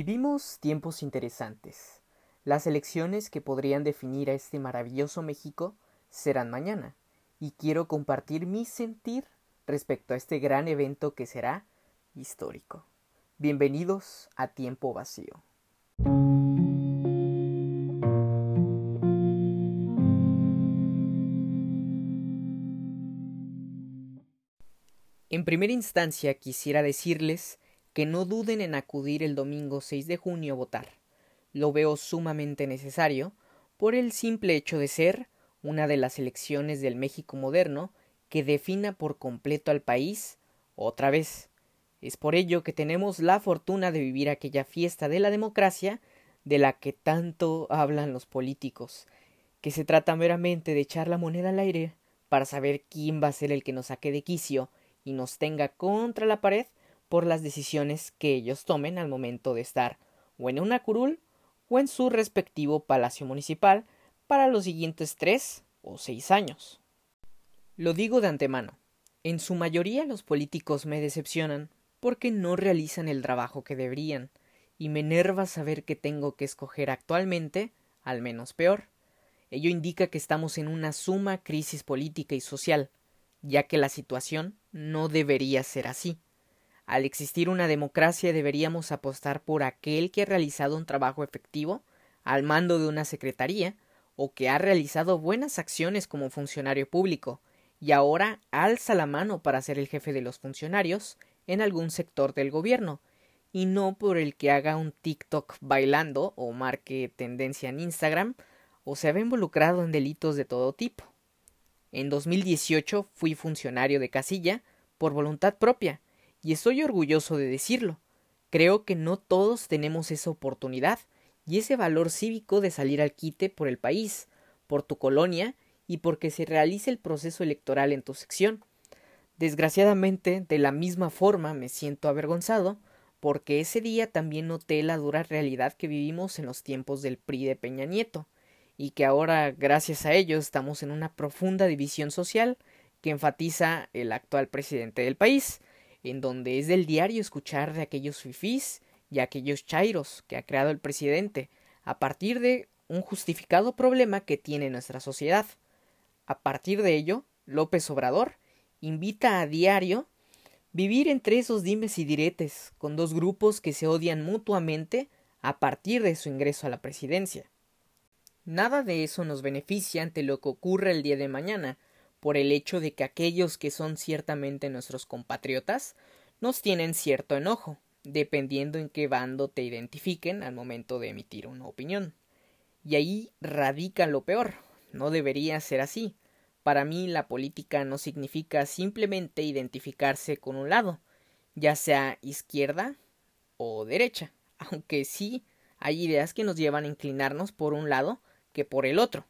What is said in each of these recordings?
Vivimos tiempos interesantes. Las elecciones que podrían definir a este maravilloso México serán mañana, y quiero compartir mi sentir respecto a este gran evento que será histórico. Bienvenidos a Tiempo Vacío. En primera instancia quisiera decirles que no duden en acudir el domingo 6 de junio a votar. Lo veo sumamente necesario por el simple hecho de ser una de las elecciones del México moderno que defina por completo al país otra vez. Es por ello que tenemos la fortuna de vivir aquella fiesta de la democracia de la que tanto hablan los políticos, que se trata meramente de echar la moneda al aire para saber quién va a ser el que nos saque de quicio y nos tenga contra la pared por las decisiones que ellos tomen al momento de estar o en una curul o en su respectivo palacio municipal para los siguientes tres o seis años. Lo digo de antemano. En su mayoría los políticos me decepcionan porque no realizan el trabajo que deberían, y me enerva saber que tengo que escoger actualmente al menos peor. Ello indica que estamos en una suma crisis política y social, ya que la situación no debería ser así. Al existir una democracia deberíamos apostar por aquel que ha realizado un trabajo efectivo al mando de una secretaría o que ha realizado buenas acciones como funcionario público y ahora alza la mano para ser el jefe de los funcionarios en algún sector del gobierno y no por el que haga un TikTok bailando o marque tendencia en Instagram o se ve involucrado en delitos de todo tipo. En 2018 fui funcionario de casilla por voluntad propia, y estoy orgulloso de decirlo. Creo que no todos tenemos esa oportunidad y ese valor cívico de salir al quite por el país, por tu colonia y porque se realice el proceso electoral en tu sección. Desgraciadamente, de la misma forma me siento avergonzado porque ese día también noté la dura realidad que vivimos en los tiempos del PRI de Peña Nieto, y que ahora, gracias a ello, estamos en una profunda división social que enfatiza el actual presidente del país, en donde es del diario escuchar de aquellos fifís y aquellos chairos que ha creado el presidente, a partir de un justificado problema que tiene nuestra sociedad. A partir de ello, López Obrador invita a diario vivir entre esos dimes y diretes, con dos grupos que se odian mutuamente a partir de su ingreso a la presidencia. Nada de eso nos beneficia ante lo que ocurra el día de mañana, por el hecho de que aquellos que son ciertamente nuestros compatriotas nos tienen cierto enojo, dependiendo en qué bando te identifiquen al momento de emitir una opinión. Y ahí radica lo peor. No debería ser así. Para mí la política no significa simplemente identificarse con un lado, ya sea izquierda o derecha, aunque sí hay ideas que nos llevan a inclinarnos por un lado que por el otro.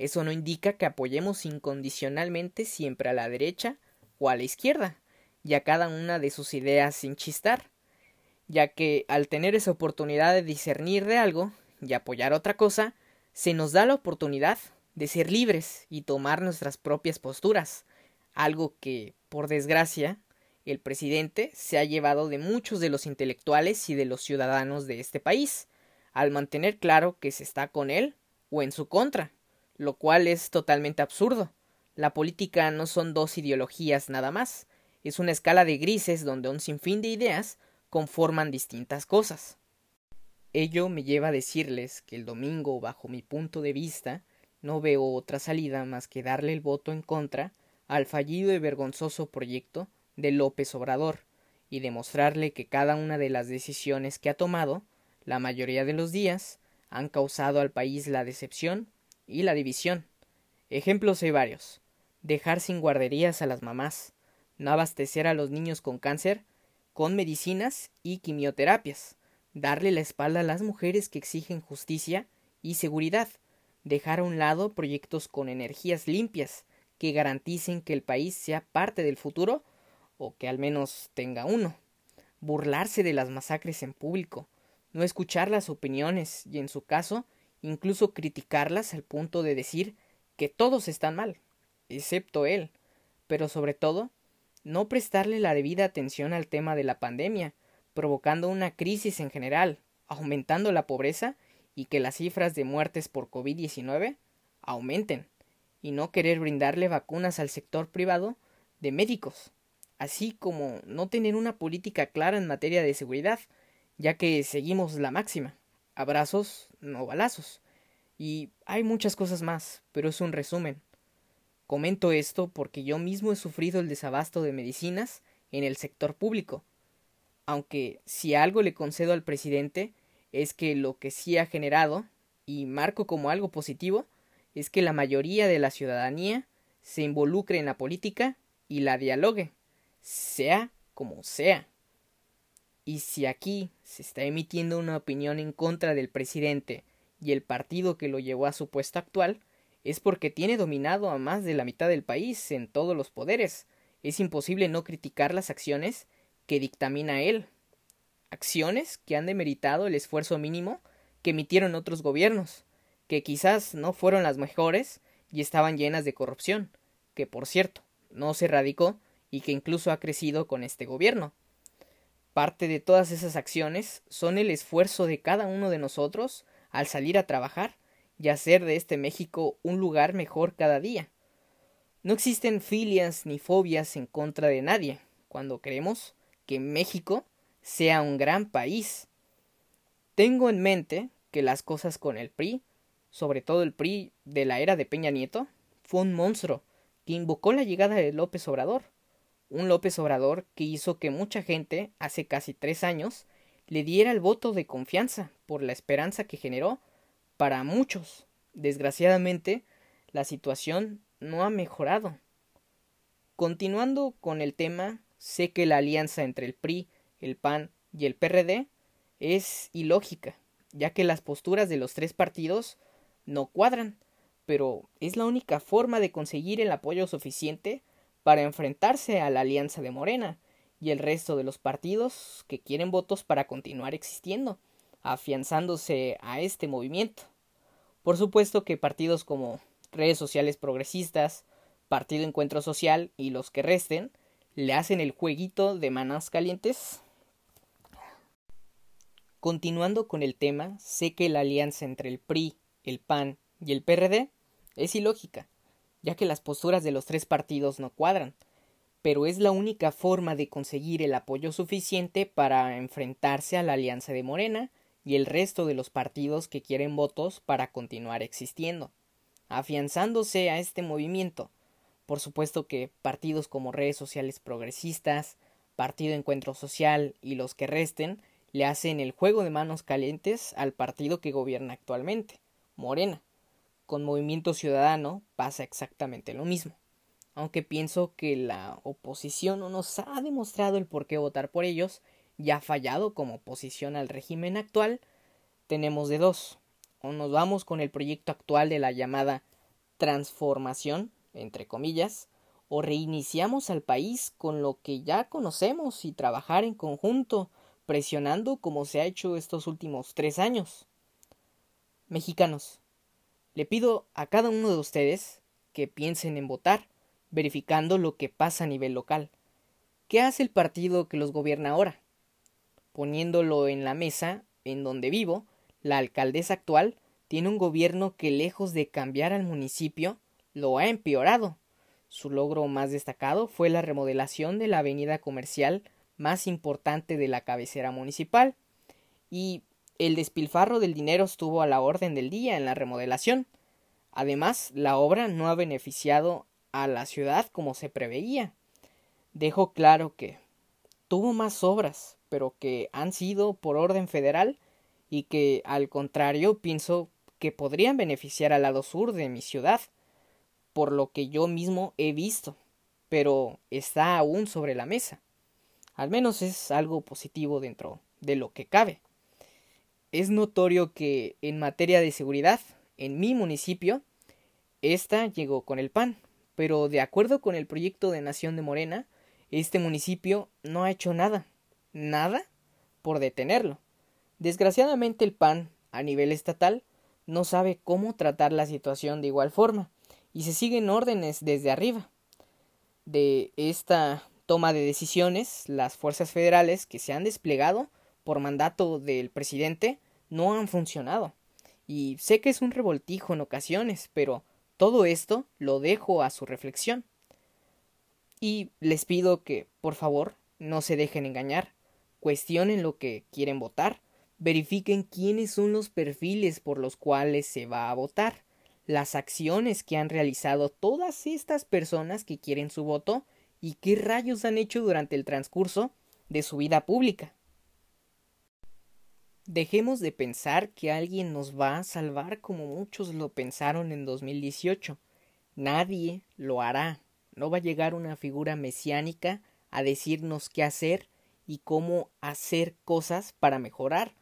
Eso no indica que apoyemos incondicionalmente siempre a la derecha o a la izquierda, y a cada una de sus ideas sin chistar, ya que al tener esa oportunidad de discernir de algo y apoyar otra cosa, se nos da la oportunidad de ser libres y tomar nuestras propias posturas, algo que, por desgracia, el presidente se ha llevado de muchos de los intelectuales y de los ciudadanos de este país, al mantener claro que se está con él o en su contra, lo cual es totalmente absurdo. La política no son dos ideologías nada más, es una escala de grises donde un sinfín de ideas conforman distintas cosas. Ello me lleva a decirles que el domingo, bajo mi punto de vista, no veo otra salida más que darle el voto en contra al fallido y vergonzoso proyecto de López Obrador y demostrarle que cada una de las decisiones que ha tomado, la mayoría de los días, han causado al país la decepción y la división. Ejemplos hay varios. Dejar sin guarderías a las mamás, no abastecer a los niños con cáncer con medicinas y quimioterapias, darle la espalda a las mujeres que exigen justicia y seguridad, dejar a un lado proyectos con energías limpias que garanticen que el país sea parte del futuro o que al menos tenga uno, burlarse de las masacres en público, no escuchar las opiniones y en su caso incluso criticarlas al punto de decir que todos están mal, excepto él, pero sobre todo no prestarle la debida atención al tema de la pandemia, provocando una crisis en general, aumentando la pobreza y que las cifras de muertes por COVID-19 aumenten, y no querer brindarle vacunas al sector privado de médicos, así como no tener una política clara en materia de seguridad, ya que seguimos la máxima, abrazos, no balazos. Y hay muchas cosas más, pero es un resumen. Comento esto porque yo mismo he sufrido el desabasto de medicinas en el sector público, aunque si algo le concedo al presidente es que lo que sí ha generado, y marco como algo positivo, es que la mayoría de la ciudadanía se involucre en la política y la dialogue, sea como sea. Y si aquí se está emitiendo una opinión en contra del presidente y el partido que lo llevó a su puesto actual, es porque tiene dominado a más de la mitad del país en todos los poderes. Es imposible no criticar las acciones que dictamina él. Acciones que han demeritado el esfuerzo mínimo que emitieron otros gobiernos, que quizás no fueron las mejores y estaban llenas de corrupción, que por cierto, no se erradicó y que incluso ha crecido con este gobierno. Parte de todas esas acciones son el esfuerzo de cada uno de nosotros al salir a trabajar y hacer de este México un lugar mejor cada día. No existen filias ni fobias en contra de nadie cuando queremos que México sea un gran país. Tengo en mente que las cosas con el PRI, sobre todo el PRI de la era de Peña Nieto, fue un monstruo que invocó la llegada de López Obrador un López Obrador que hizo que mucha gente, hace casi tres años, le diera el voto de confianza por la esperanza que generó para muchos. Desgraciadamente, la situación no ha mejorado. Continuando con el tema, sé que la alianza entre el PRI, el PAN y el PRD es ilógica, ya que las posturas de los tres partidos no cuadran, pero es la única forma de conseguir el apoyo suficiente para enfrentarse a la alianza de Morena y el resto de los partidos que quieren votos para continuar existiendo, afianzándose a este movimiento. Por supuesto que partidos como redes sociales progresistas, Partido Encuentro Social y los que resten le hacen el jueguito de manas calientes. Continuando con el tema, sé que la alianza entre el PRI, el PAN y el PRD es ilógica, ya que las posturas de los tres partidos no cuadran, pero es la única forma de conseguir el apoyo suficiente para enfrentarse a la alianza de Morena y el resto de los partidos que quieren votos para continuar existiendo. Afianzándose a este movimiento, por supuesto que partidos como redes sociales progresistas, Partido Encuentro Social y los que resten le hacen el juego de manos calientes al partido que gobierna actualmente, Morena con Movimiento Ciudadano pasa exactamente lo mismo. Aunque pienso que la oposición no nos ha demostrado el por qué votar por ellos y ha fallado como oposición al régimen actual, tenemos de dos. O nos vamos con el proyecto actual de la llamada transformación, entre comillas, o reiniciamos al país con lo que ya conocemos y trabajar en conjunto, presionando como se ha hecho estos últimos tres años. Mexicanos, le pido a cada uno de ustedes que piensen en votar, verificando lo que pasa a nivel local. ¿Qué hace el partido que los gobierna ahora? Poniéndolo en la mesa, en donde vivo, la alcaldesa actual tiene un gobierno que lejos de cambiar al municipio, lo ha empeorado. Su logro más destacado fue la remodelación de la avenida comercial más importante de la cabecera municipal, y el despilfarro del dinero estuvo a la orden del día en la remodelación. Además, la obra no ha beneficiado a la ciudad como se preveía. Dejo claro que tuvo más obras, pero que han sido por orden federal y que, al contrario, pienso que podrían beneficiar al lado sur de mi ciudad, por lo que yo mismo he visto, pero está aún sobre la mesa. Al menos es algo positivo dentro de lo que cabe es notorio que en materia de seguridad, en mi municipio, esta llegó con el PAN, pero de acuerdo con el proyecto de Nación de Morena, este municipio no ha hecho nada, nada por detenerlo. Desgraciadamente el PAN, a nivel estatal, no sabe cómo tratar la situación de igual forma, y se siguen órdenes desde arriba. De esta toma de decisiones, las fuerzas federales que se han desplegado por mandato del presidente no han funcionado. Y sé que es un revoltijo en ocasiones, pero todo esto lo dejo a su reflexión. Y les pido que, por favor, no se dejen engañar, cuestionen lo que quieren votar, verifiquen quiénes son los perfiles por los cuales se va a votar, las acciones que han realizado todas estas personas que quieren su voto y qué rayos han hecho durante el transcurso de su vida pública. Dejemos de pensar que alguien nos va a salvar como muchos lo pensaron en 2018. Nadie lo hará. No va a llegar una figura mesiánica a decirnos qué hacer y cómo hacer cosas para mejorar.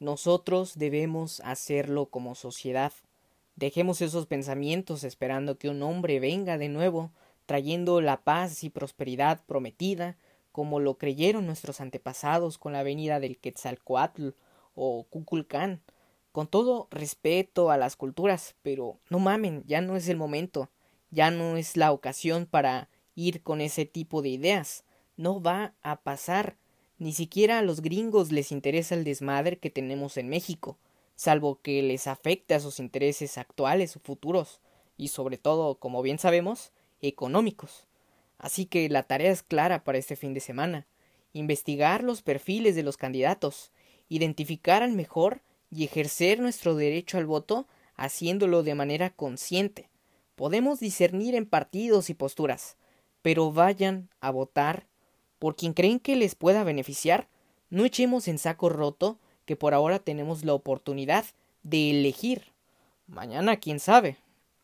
Nosotros debemos hacerlo como sociedad. Dejemos esos pensamientos esperando que un hombre venga de nuevo, trayendo la paz y prosperidad prometida, como lo creyeron nuestros antepasados con la venida del Quetzalcoatl o Kukulcán. Con todo respeto a las culturas, pero no mamen, ya no es el momento, ya no es la ocasión para ir con ese tipo de ideas. No va a pasar. Ni siquiera a los gringos les interesa el desmadre que tenemos en México salvo que les afecte a sus intereses actuales o futuros, y sobre todo, como bien sabemos, económicos. Así que la tarea es clara para este fin de semana investigar los perfiles de los candidatos, identificar al mejor y ejercer nuestro derecho al voto haciéndolo de manera consciente. Podemos discernir en partidos y posturas, pero vayan a votar por quien creen que les pueda beneficiar. No echemos en saco roto que por ahora tenemos la oportunidad de elegir. Mañana, quién sabe.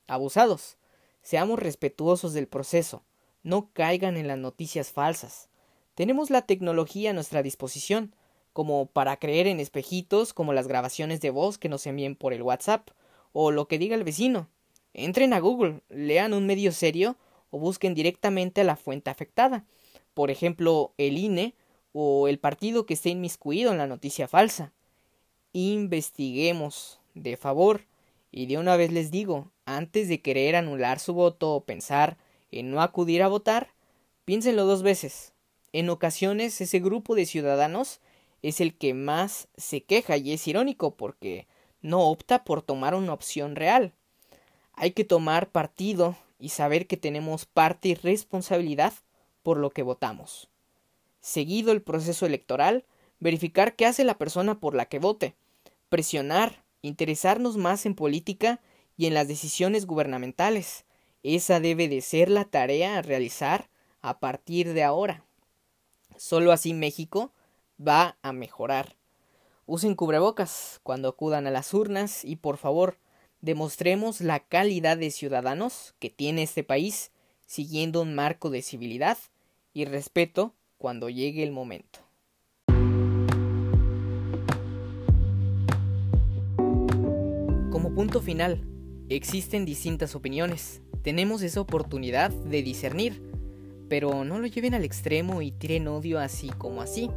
Abusados. Seamos respetuosos del proceso. No caigan en las noticias falsas. Tenemos la tecnología a nuestra disposición, como para creer en espejitos como las grabaciones de voz que nos envíen por el WhatsApp, o lo que diga el vecino. Entren a Google, lean un medio serio o busquen directamente a la fuente afectada. Por ejemplo, el INE o el partido que esté inmiscuido en la noticia falsa. Investiguemos, de favor, y de una vez les digo, antes de querer anular su voto o pensar en no acudir a votar, piénsenlo dos veces. En ocasiones ese grupo de ciudadanos es el que más se queja y es irónico porque no opta por tomar una opción real. Hay que tomar partido y saber que tenemos parte y responsabilidad por lo que votamos seguido el proceso electoral, verificar qué hace la persona por la que vote, presionar, interesarnos más en política y en las decisiones gubernamentales. Esa debe de ser la tarea a realizar a partir de ahora. Solo así México va a mejorar. Usen cubrebocas cuando acudan a las urnas y por favor demostremos la calidad de ciudadanos que tiene este país siguiendo un marco de civilidad y respeto cuando llegue el momento. Como punto final, existen distintas opiniones. Tenemos esa oportunidad de discernir, pero no lo lleven al extremo y tiren odio así como así.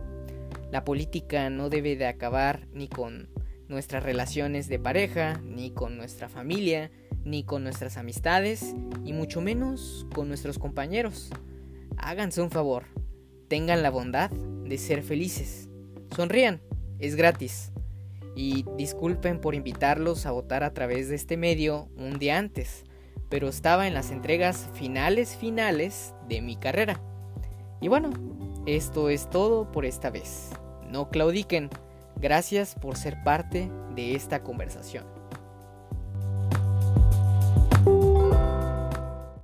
La política no debe de acabar ni con nuestras relaciones de pareja, ni con nuestra familia, ni con nuestras amistades, y mucho menos con nuestros compañeros. Háganse un favor, tengan la bondad de ser felices. Sonrían, es gratis. Y disculpen por invitarlos a votar a través de este medio un día antes, pero estaba en las entregas finales finales de mi carrera. Y bueno, esto es todo por esta vez. No claudiquen. Gracias por ser parte de esta conversación.